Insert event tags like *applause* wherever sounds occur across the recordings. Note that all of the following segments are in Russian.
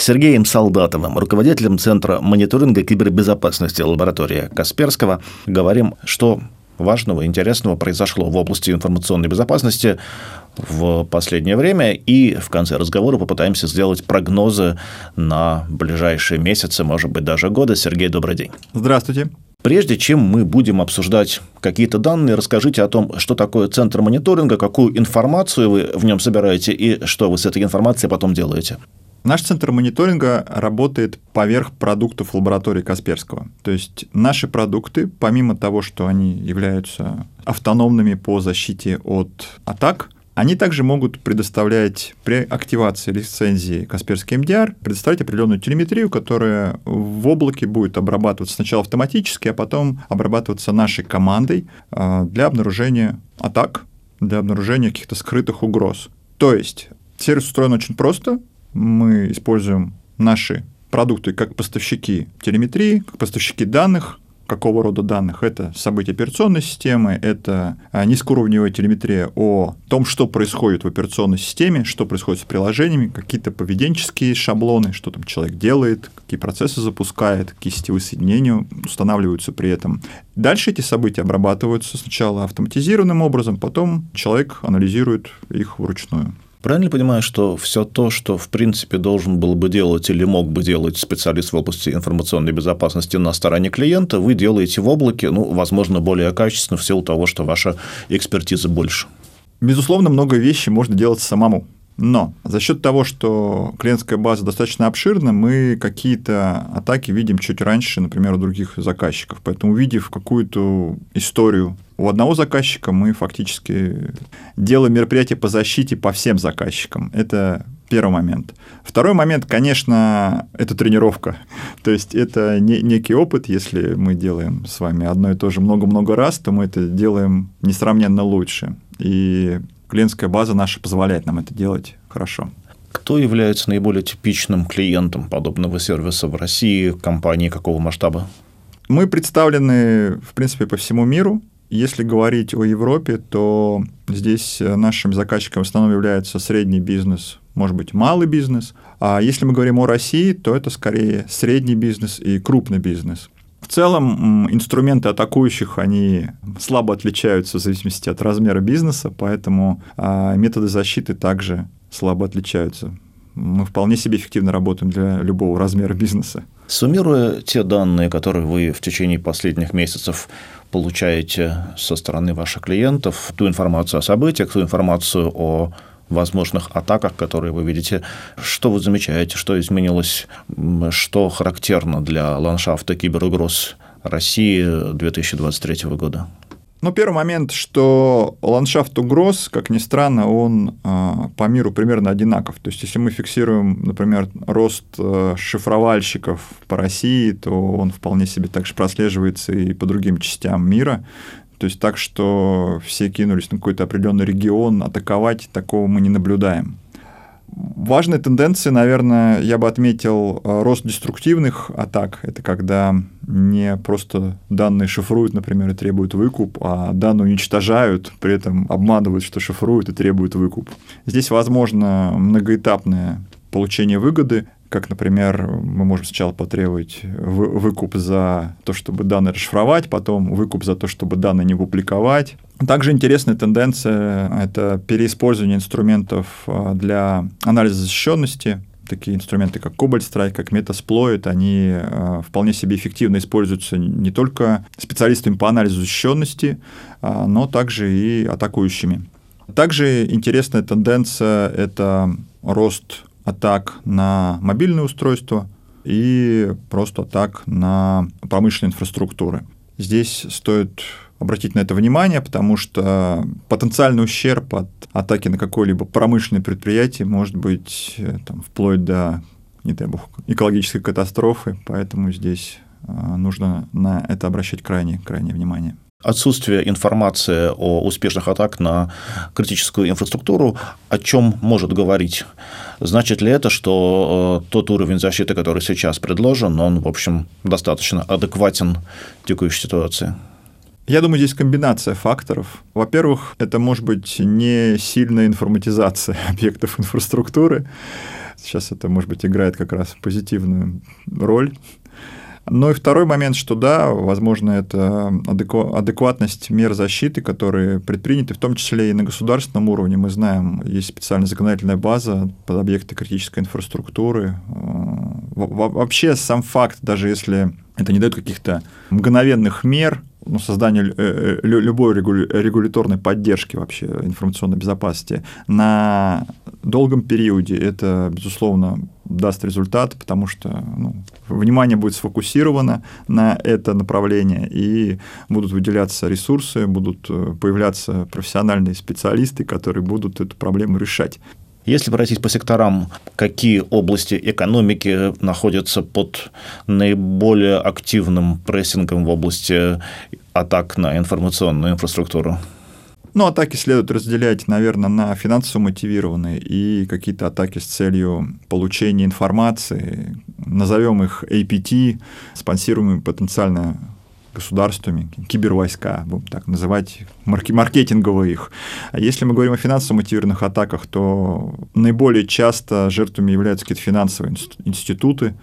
Сергеем Солдатовым, руководителем Центра мониторинга кибербезопасности лаборатории Касперского. Говорим, что важного, интересного произошло в области информационной безопасности в последнее время. И в конце разговора попытаемся сделать прогнозы на ближайшие месяцы, может быть, даже годы. Сергей, добрый день. Здравствуйте. Прежде чем мы будем обсуждать какие-то данные, расскажите о том, что такое центр мониторинга, какую информацию вы в нем собираете и что вы с этой информацией потом делаете. Наш центр мониторинга работает поверх продуктов лаборатории Касперского. То есть наши продукты, помимо того, что они являются автономными по защите от атак, они также могут предоставлять при активации лицензии Касперский MDR, предоставлять определенную телеметрию, которая в облаке будет обрабатываться сначала автоматически, а потом обрабатываться нашей командой а, для обнаружения атак, для обнаружения каких-то скрытых угроз. То есть сервис устроен очень просто. Мы используем наши продукты как поставщики телеметрии, как поставщики данных, какого рода данных. Это события операционной системы, это а, низкоуровневая телеметрия о том, что происходит в операционной системе, что происходит с приложениями, какие-то поведенческие шаблоны, что там человек делает, какие процессы запускает, какие сетевые соединения устанавливаются при этом. Дальше эти события обрабатываются сначала автоматизированным образом, потом человек анализирует их вручную. Правильно понимаю, что все то, что в принципе должен был бы делать или мог бы делать специалист в области информационной безопасности на стороне клиента, вы делаете в облаке, ну, возможно, более качественно в силу того, что ваша экспертиза больше? Безусловно, много вещей можно делать самому. Но за счет того, что клиентская база достаточно обширна, мы какие-то атаки видим чуть раньше, например, у других заказчиков. Поэтому, увидев какую-то историю у одного заказчика, мы фактически делаем мероприятие по защите по всем заказчикам. Это первый момент. Второй момент, конечно, это тренировка. *laughs* То есть это не, некий опыт, если мы делаем с вами одно и то же много-много раз, то мы это делаем несравненно лучше. И клиентская база наша позволяет нам это делать хорошо. Кто является наиболее типичным клиентом подобного сервиса в России, компании какого масштаба? Мы представлены, в принципе, по всему миру. Если говорить о Европе, то здесь нашим заказчиком в основном является средний бизнес, может быть, малый бизнес. А если мы говорим о России, то это скорее средний бизнес и крупный бизнес. Целом инструменты атакующих, они слабо отличаются в зависимости от размера бизнеса, поэтому а, методы защиты также слабо отличаются. Мы вполне себе эффективно работаем для любого размера бизнеса. Суммируя те данные, которые вы в течение последних месяцев получаете со стороны ваших клиентов, ту информацию о событиях, ту информацию о возможных атаках, которые вы видите. Что вы замечаете, что изменилось, что характерно для ландшафта киберугроз России 2023 года? Ну, первый момент, что ландшафт угроз, как ни странно, он э, по миру примерно одинаков. То есть, если мы фиксируем, например, рост э, шифровальщиков по России, то он вполне себе также прослеживается и по другим частям мира. То есть так, что все кинулись на какой-то определенный регион, атаковать, такого мы не наблюдаем. Важная тенденция, наверное, я бы отметил э, рост деструктивных атак. Это когда не просто данные шифруют, например, и требуют выкуп, а данные уничтожают, при этом обманывают, что шифруют и требуют выкуп. Здесь возможно многоэтапное получение выгоды как, например, мы можем сначала потребовать выкуп за то, чтобы данные расшифровать, потом выкуп за то, чтобы данные не публиковать. Также интересная тенденция – это переиспользование инструментов а, для анализа защищенности. Такие инструменты, как Cobalt Strike, как Metasploit, они а, вполне себе эффективно используются не только специалистами по анализу защищенности, а, но также и атакующими. Также интересная тенденция – это рост атак на мобильные устройства и просто атак на промышленные инфраструктуры. Здесь стоит обратить на это внимание, потому что потенциальный ущерб от атаки на какое-либо промышленное предприятие может быть э, там, вплоть до, не дай бог, экологической катастрофы, поэтому здесь э, нужно на это обращать крайне, крайнее внимание. Отсутствие информации о успешных атак на критическую инфраструктуру, о чем может говорить? Значит ли это, что э, тот уровень защиты, который сейчас предложен, он, в общем, достаточно адекватен текущей ситуации? Я думаю, здесь комбинация факторов. Во-первых, это может быть не сильная информатизация *laughs* объектов инфраструктуры. Сейчас это, может быть, играет как раз позитивную роль. Ну и второй момент, что да, возможно, это адекватность мер защиты, которые предприняты, в том числе и на государственном уровне. Мы знаем, есть специальная законодательная база под объекты критической инфраструктуры. Вообще сам факт, даже если это не дает каких-то мгновенных мер, ну, создание э, э, любой регуляторной поддержки вообще информационной безопасности на долгом периоде это, безусловно, даст результат, потому что ну, внимание будет сфокусировано на это направление, и будут выделяться ресурсы, будут э, появляться профессиональные специалисты, которые будут эту проблему решать. Если пройтись по секторам, какие области экономики находятся под наиболее активным прессингом в области атак на информационную инфраструктуру? Ну, атаки следует разделять, наверное, на финансово мотивированные и какие-то атаки с целью получения информации, назовем их APT, спонсируемые потенциально государствами, кибервойска, будем так называть, марки маркетингово их. А если мы говорим о финансово мотивированных атаках, то наиболее часто жертвами являются какие-то финансовые институты,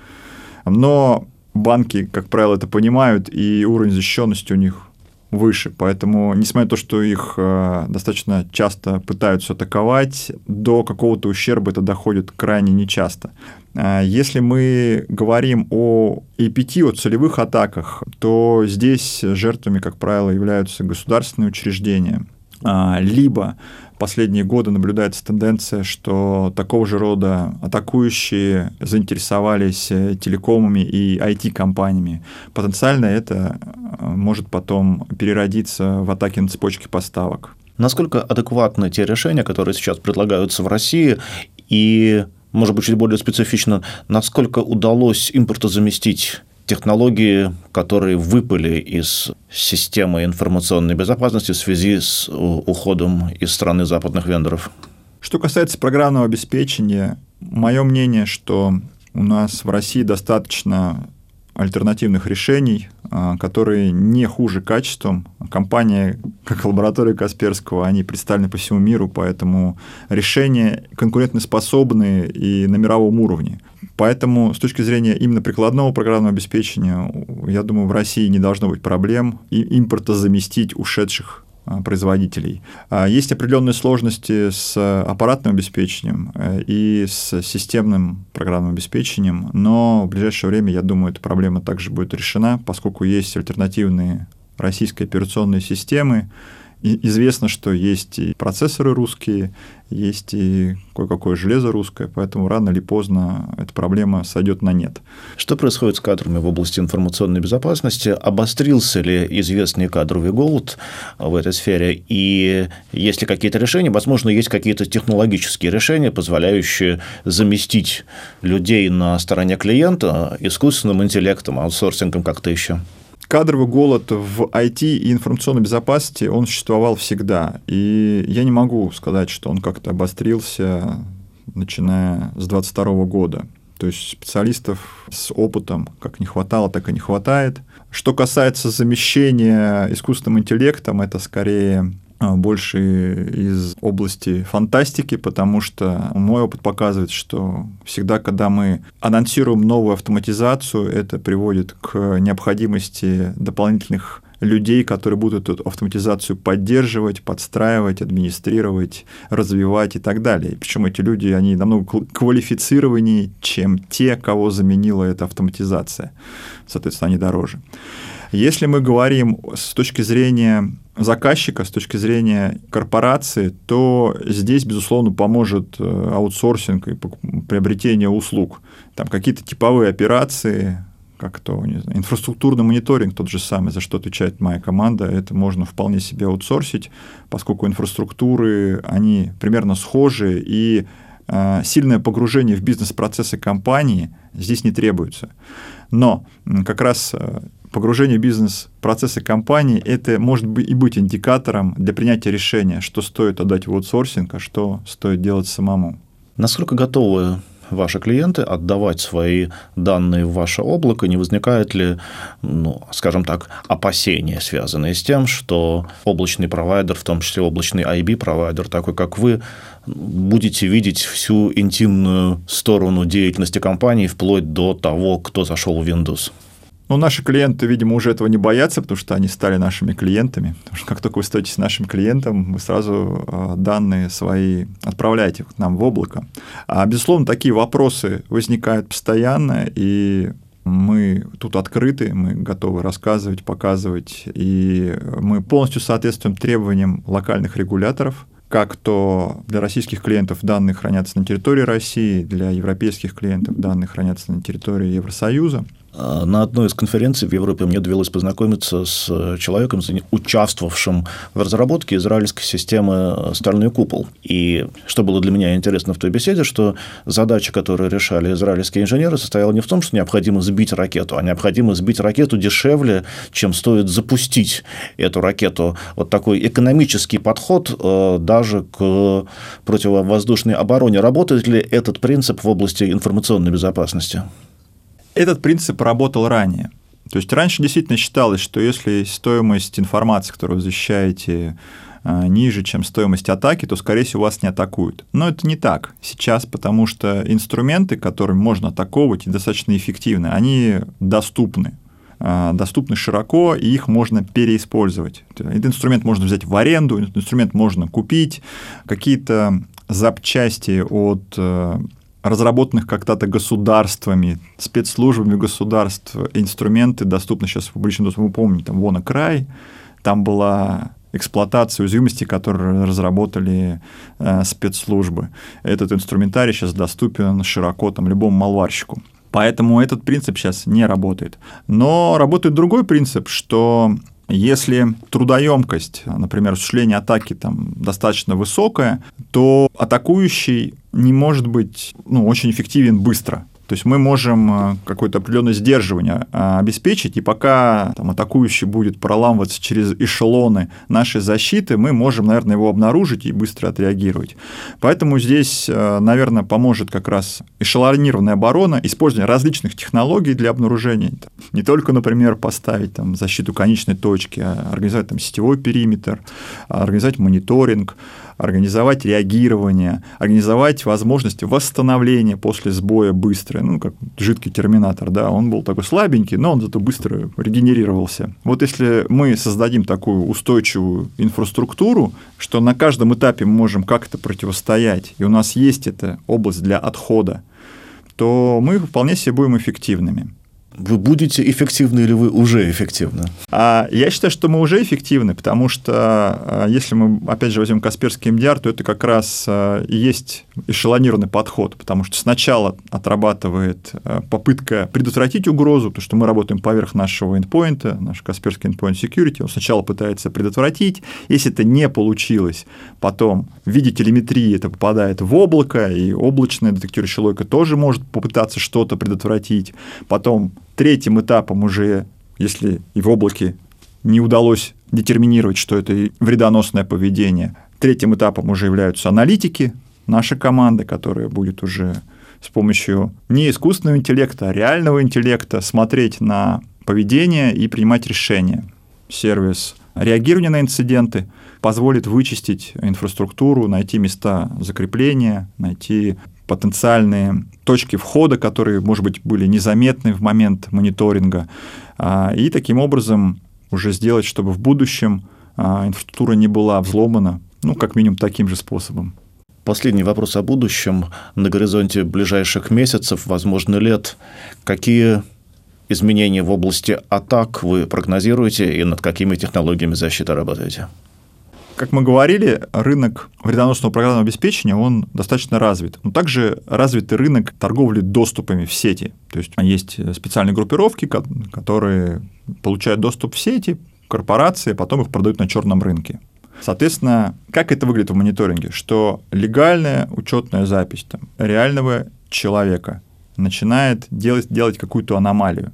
но банки, как правило, это понимают, и уровень защищенности у них выше. Поэтому, несмотря на то, что их э, достаточно часто пытаются атаковать, до какого-то ущерба это доходит крайне нечасто. А если мы говорим о APT, о целевых атаках, то здесь жертвами, как правило, являются государственные учреждения, либо последние годы наблюдается тенденция, что такого же рода атакующие заинтересовались э, телекомами и IT-компаниями. Потенциально это э, может потом переродиться в атаки на цепочки поставок. Насколько адекватны те решения, которые сейчас предлагаются в России, и, может быть, чуть более специфично, насколько удалось импортозаместить технологии, которые выпали из системы информационной безопасности в связи с уходом из страны западных вендоров? Что касается программного обеспечения, мое мнение, что у нас в России достаточно альтернативных решений, а, которые не хуже качеством. Компания, как лаборатория Касперского, они представлены по всему миру, поэтому решения конкурентоспособные и на мировом уровне. Поэтому с точки зрения именно прикладного программного обеспечения, я думаю, в России не должно быть проблем импорта заместить ушедших производителей. А, есть определенные сложности с аппаратным обеспечением э, и с системным программным обеспечением, но в ближайшее время, я думаю, эта проблема также будет решена, поскольку есть альтернативные российские операционные системы, и известно, что есть и процессоры русские, есть и кое-какое железо русское, поэтому рано или поздно эта проблема сойдет на нет. Что происходит с кадрами в области информационной безопасности? Обострился ли известный кадровый голод в этой сфере? И есть ли какие-то решения? Возможно, есть какие-то технологические решения, позволяющие заместить людей на стороне клиента искусственным интеллектом, аутсорсингом как-то еще? Кадровый голод в IT и информационной безопасности, он существовал всегда. И я не могу сказать, что он как-то обострился, начиная с 2022 года. То есть специалистов с опытом как не хватало, так и не хватает. Что касается замещения искусственным интеллектом, это скорее больше из области фантастики, потому что мой опыт показывает, что всегда, когда мы анонсируем новую автоматизацию, это приводит к необходимости дополнительных людей, которые будут эту автоматизацию поддерживать, подстраивать, администрировать, развивать и так далее. Причем эти люди, они намного квалифицированнее, чем те, кого заменила эта автоматизация. Соответственно, они дороже. Если мы говорим с точки зрения заказчика, с точки зрения корпорации, то здесь, безусловно, поможет э, аутсорсинг и приобретение услуг. Там какие-то типовые операции, как то, не знаю, инфраструктурный мониторинг тот же самый, за что отвечает моя команда, это можно вполне себе аутсорсить, поскольку инфраструктуры, они примерно схожи, и э, сильное погружение в бизнес-процессы компании здесь не требуется. Но как раз э, погружение в бизнес-процессы компании, это может быть и быть индикатором для принятия решения, что стоит отдать в аутсорсинг, а что стоит делать самому. Насколько готовы ваши клиенты отдавать свои данные в ваше облако? Не возникает ли, ну, скажем так, опасения, связанные с тем, что облачный провайдер, в том числе облачный IB-провайдер, такой как вы, будете видеть всю интимную сторону деятельности компании вплоть до того, кто зашел в Windows? Ну, наши клиенты, видимо, уже этого не боятся, потому что они стали нашими клиентами. Потому что как только вы становитесь нашим клиентом, вы сразу а, данные свои отправляете к нам в облако. А, безусловно, такие вопросы возникают постоянно, и мы тут открыты, мы готовы рассказывать, показывать, и мы полностью соответствуем требованиям локальных регуляторов, как то для российских клиентов данные хранятся на территории России, для европейских клиентов данные хранятся на территории Евросоюза. А, на одной из конференций в Европе мне довелось познакомиться с человеком, участвовавшим в разработке израильской системы «Стальной купол». И что было для меня интересно в той беседе, что задача, которую решали израильские инженеры, состояла не в том, что необходимо сбить ракету, а необходимо сбить ракету дешевле, чем стоит запустить эту ракету. Вот такой экономический подход э, даже к противовоздушной обороне. Работает ли этот принцип в области информационной безопасности? Этот принцип работал ранее. То есть раньше действительно считалось, что если стоимость информации, которую вы защищаете, а, ниже, чем стоимость атаки, то, скорее всего, вас не атакуют. Но это не так сейчас, потому что инструменты, которыми можно атаковывать, и достаточно эффективны, они доступны а, доступны широко, и их можно переиспользовать. Этот инструмент можно взять в аренду, этот инструмент можно купить, какие-то запчасти от э, разработанных когда-то государствами, спецслужбами государств инструменты доступны сейчас в публичном доступе. Вы помните, там вон край, там была эксплуатация уязвимости, которые разработали э, спецслужбы. Этот инструментарий сейчас доступен широко там, любому малварщику. Поэтому этот принцип сейчас не работает. Но работает другой принцип, что если трудоемкость, например, осуществления атаки там достаточно высокая, то атакующий не может быть ну, очень эффективен быстро. То есть мы можем э, какое-то определенное сдерживание э, обеспечить, и пока там, атакующий будет проламываться через эшелоны нашей защиты, мы можем, наверное, его обнаружить и быстро отреагировать. Поэтому здесь, э, наверное, поможет как раз эшелонированная оборона, использование различных технологий для обнаружения. Не только, например, поставить там, защиту конечной точки, а организовать там, сетевой периметр, а организовать мониторинг, организовать реагирование, организовать возможность восстановления после сбоя быстрое, ну, как жидкий терминатор, да, он был такой слабенький, но он зато быстро регенерировался. Вот если мы создадим такую устойчивую инфраструктуру, что на каждом этапе мы можем как-то противостоять, и у нас есть эта область для отхода, то мы вполне себе будем эффективными. Вы будете эффективны или вы уже эффективны? А, я считаю, что мы уже эффективны, потому что а, если мы, опять же, возьмем Касперский МДР, то это как раз а, и есть эшелонированный подход, потому что сначала отрабатывает попытка предотвратить угрозу, потому что мы работаем поверх нашего endpoint, наш Касперский endpoint security, он сначала пытается предотвратить, если это не получилось, потом в виде телеметрии это попадает в облако, и облачный детектирующий логика тоже может попытаться что-то предотвратить, потом Третьим этапом уже, если и в облаке не удалось детерминировать, что это вредоносное поведение, третьим этапом уже являются аналитики, наша команда, которая будет уже с помощью не искусственного интеллекта, а реального интеллекта смотреть на поведение и принимать решения. Сервис реагирования на инциденты позволит вычистить инфраструктуру, найти места закрепления, найти потенциальные точки входа, которые, может быть, были незаметны в момент мониторинга, а, и таким образом уже сделать, чтобы в будущем а, инфраструктура не была взломана, ну, как минимум, таким же способом. Последний вопрос о будущем. На горизонте ближайших месяцев, возможно, лет, какие изменения в области атак вы прогнозируете и над какими технологиями защиты работаете? Как мы говорили, рынок вредоносного программного обеспечения, он достаточно развит. Но также развит и рынок торговли доступами в сети. То есть есть специальные группировки, которые получают доступ в сети, корпорации, а потом их продают на черном рынке. Соответственно, как это выглядит в мониторинге? Что легальная учетная запись там, реального человека начинает делать, делать какую-то аномалию.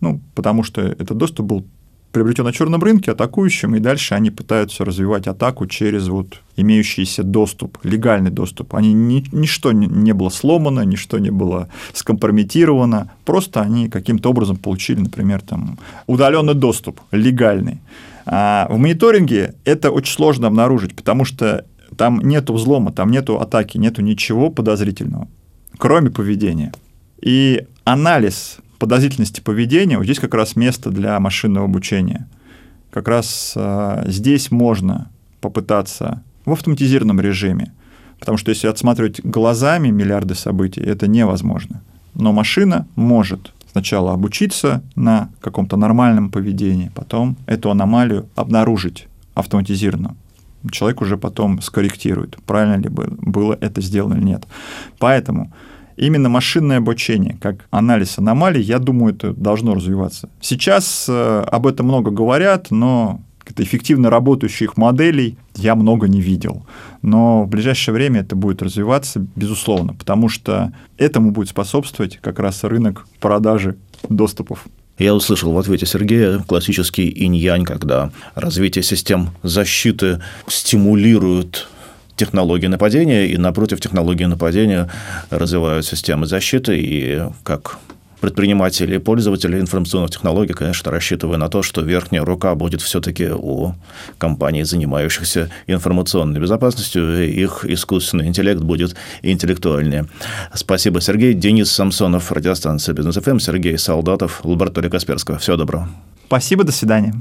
Ну, потому что этот доступ был приобретен на черном рынке атакующим, и дальше они пытаются развивать атаку через вот имеющийся доступ, легальный доступ. Они ни, ничто не было сломано, ничто не было скомпрометировано, просто они каким-то образом получили, например, там удаленный доступ, легальный. А в мониторинге это очень сложно обнаружить, потому что там нет взлома, там нет атаки, нет ничего подозрительного, кроме поведения. И анализ подозрительности поведения, вот здесь как раз место для машинного обучения. Как раз э, здесь можно попытаться в автоматизированном режиме, потому что если отсматривать глазами миллиарды событий, это невозможно. Но машина может сначала обучиться на каком-то нормальном поведении, потом эту аномалию обнаружить автоматизированно. Человек уже потом скорректирует, правильно ли было это сделано или нет. Поэтому именно машинное обучение, как анализ аномалий, я думаю, это должно развиваться. Сейчас э, об этом много говорят, но эффективно работающих моделей я много не видел. Но в ближайшее время это будет развиваться, безусловно, потому что этому будет способствовать как раз рынок продажи доступов. Я услышал в ответе Сергея классический инь-янь, когда развитие систем защиты стимулирует технологии нападения, и напротив технологии нападения развивают системы защиты, и как предприниматели и пользователи информационных технологий, конечно, рассчитывая на то, что верхняя рука будет все-таки у компаний, занимающихся информационной безопасностью, их искусственный интеллект будет интеллектуальнее. Спасибо, Сергей. Денис Самсонов, радиостанция Бизнес ФМ, Сергей Солдатов, лаборатория Касперского. Всего доброго. Спасибо, до свидания.